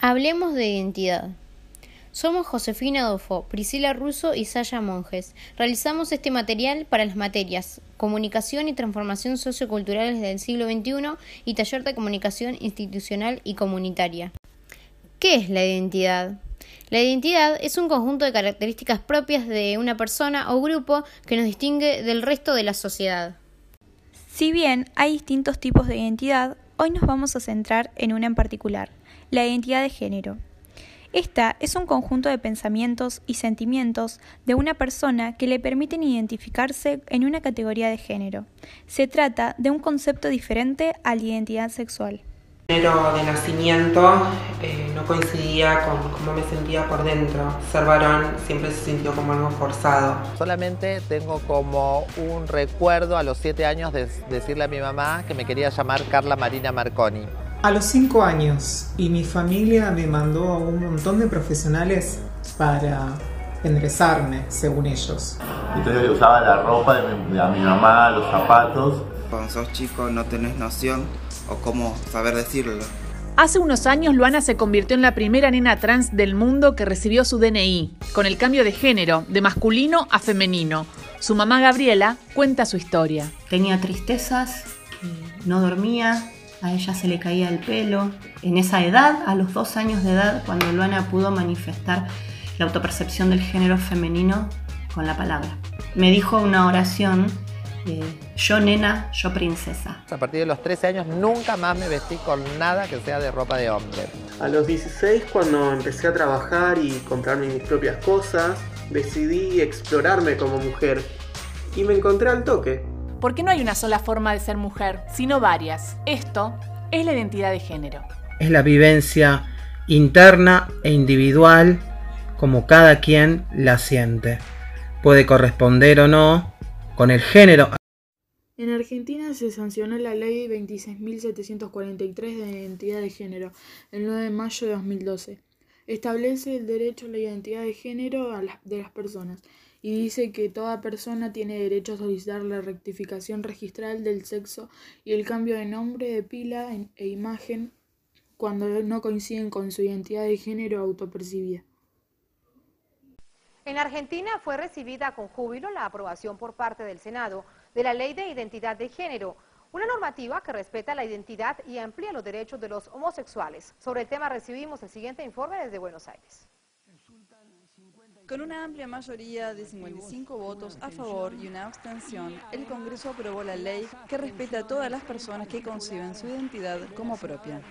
Hablemos de identidad. Somos Josefina Dofo, Priscila Russo y Saya Monjes. Realizamos este material para las materias Comunicación y Transformación Socioculturales del siglo XXI y Taller de Comunicación Institucional y Comunitaria. ¿Qué es la identidad? La identidad es un conjunto de características propias de una persona o grupo que nos distingue del resto de la sociedad. Si bien hay distintos tipos de identidad, hoy nos vamos a centrar en una en particular, la identidad de género. Esta es un conjunto de pensamientos y sentimientos de una persona que le permiten identificarse en una categoría de género. Se trata de un concepto diferente a la identidad sexual género de nacimiento eh, no coincidía con cómo me sentía por dentro. Ser varón siempre se sintió como algo forzado. Solamente tengo como un recuerdo a los siete años de decirle a mi mamá que me quería llamar Carla Marina Marconi. A los cinco años y mi familia me mandó a un montón de profesionales para enderezarme, según ellos. Entonces yo usaba la ropa de mi, de mi mamá, los zapatos. Cuando sos chico no tenés noción o cómo saber decirlo. Hace unos años Luana se convirtió en la primera nena trans del mundo que recibió su DNI, con el cambio de género, de masculino a femenino. Su mamá Gabriela cuenta su historia. Tenía tristezas, no dormía, a ella se le caía el pelo. En esa edad, a los dos años de edad, cuando Luana pudo manifestar la autopercepción del género femenino con la palabra. Me dijo una oración yo nena, yo princesa. A partir de los 13 años nunca más me vestí con nada que sea de ropa de hombre. A los 16 cuando empecé a trabajar y comprarme mis propias cosas, decidí explorarme como mujer y me encontré al toque. Porque no hay una sola forma de ser mujer, sino varias. Esto es la identidad de género. Es la vivencia interna e individual como cada quien la siente. Puede corresponder o no con el género en Argentina se sancionó la Ley 26.743 de Identidad de Género el 9 de mayo de 2012. Establece el derecho a la identidad de género de las personas y dice que toda persona tiene derecho a solicitar la rectificación registral del sexo y el cambio de nombre, de pila e imagen cuando no coinciden con su identidad de género autopercibida. En Argentina fue recibida con júbilo la aprobación por parte del Senado de la Ley de Identidad de Género, una normativa que respeta la identidad y amplía los derechos de los homosexuales. Sobre el tema recibimos el siguiente informe desde Buenos Aires. Con una amplia mayoría de 55 votos a favor y una abstención, el Congreso aprobó la ley que respeta a todas las personas que conciben su identidad como propia.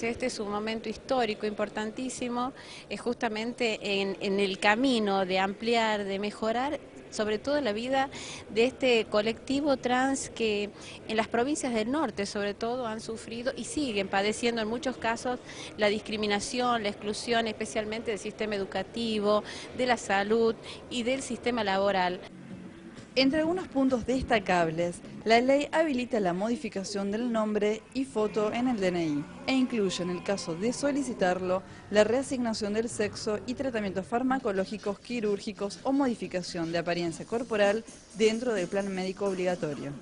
Este es un momento histórico importantísimo, es justamente en, el camino de ampliar, de mejorar sobre todo la vida de este colectivo trans que en las provincias del norte sobre todo han sufrido y siguen padeciendo en muchos casos la discriminación, la exclusión especialmente del sistema educativo, de la salud y del sistema laboral. Entre algunos puntos destacables, la ley habilita la modificación del nombre y foto en el DNI e incluye, en el caso de solicitarlo, la reasignación del sexo y tratamientos farmacológicos, quirúrgicos o modificación de apariencia corporal dentro del plan médico obligatorio.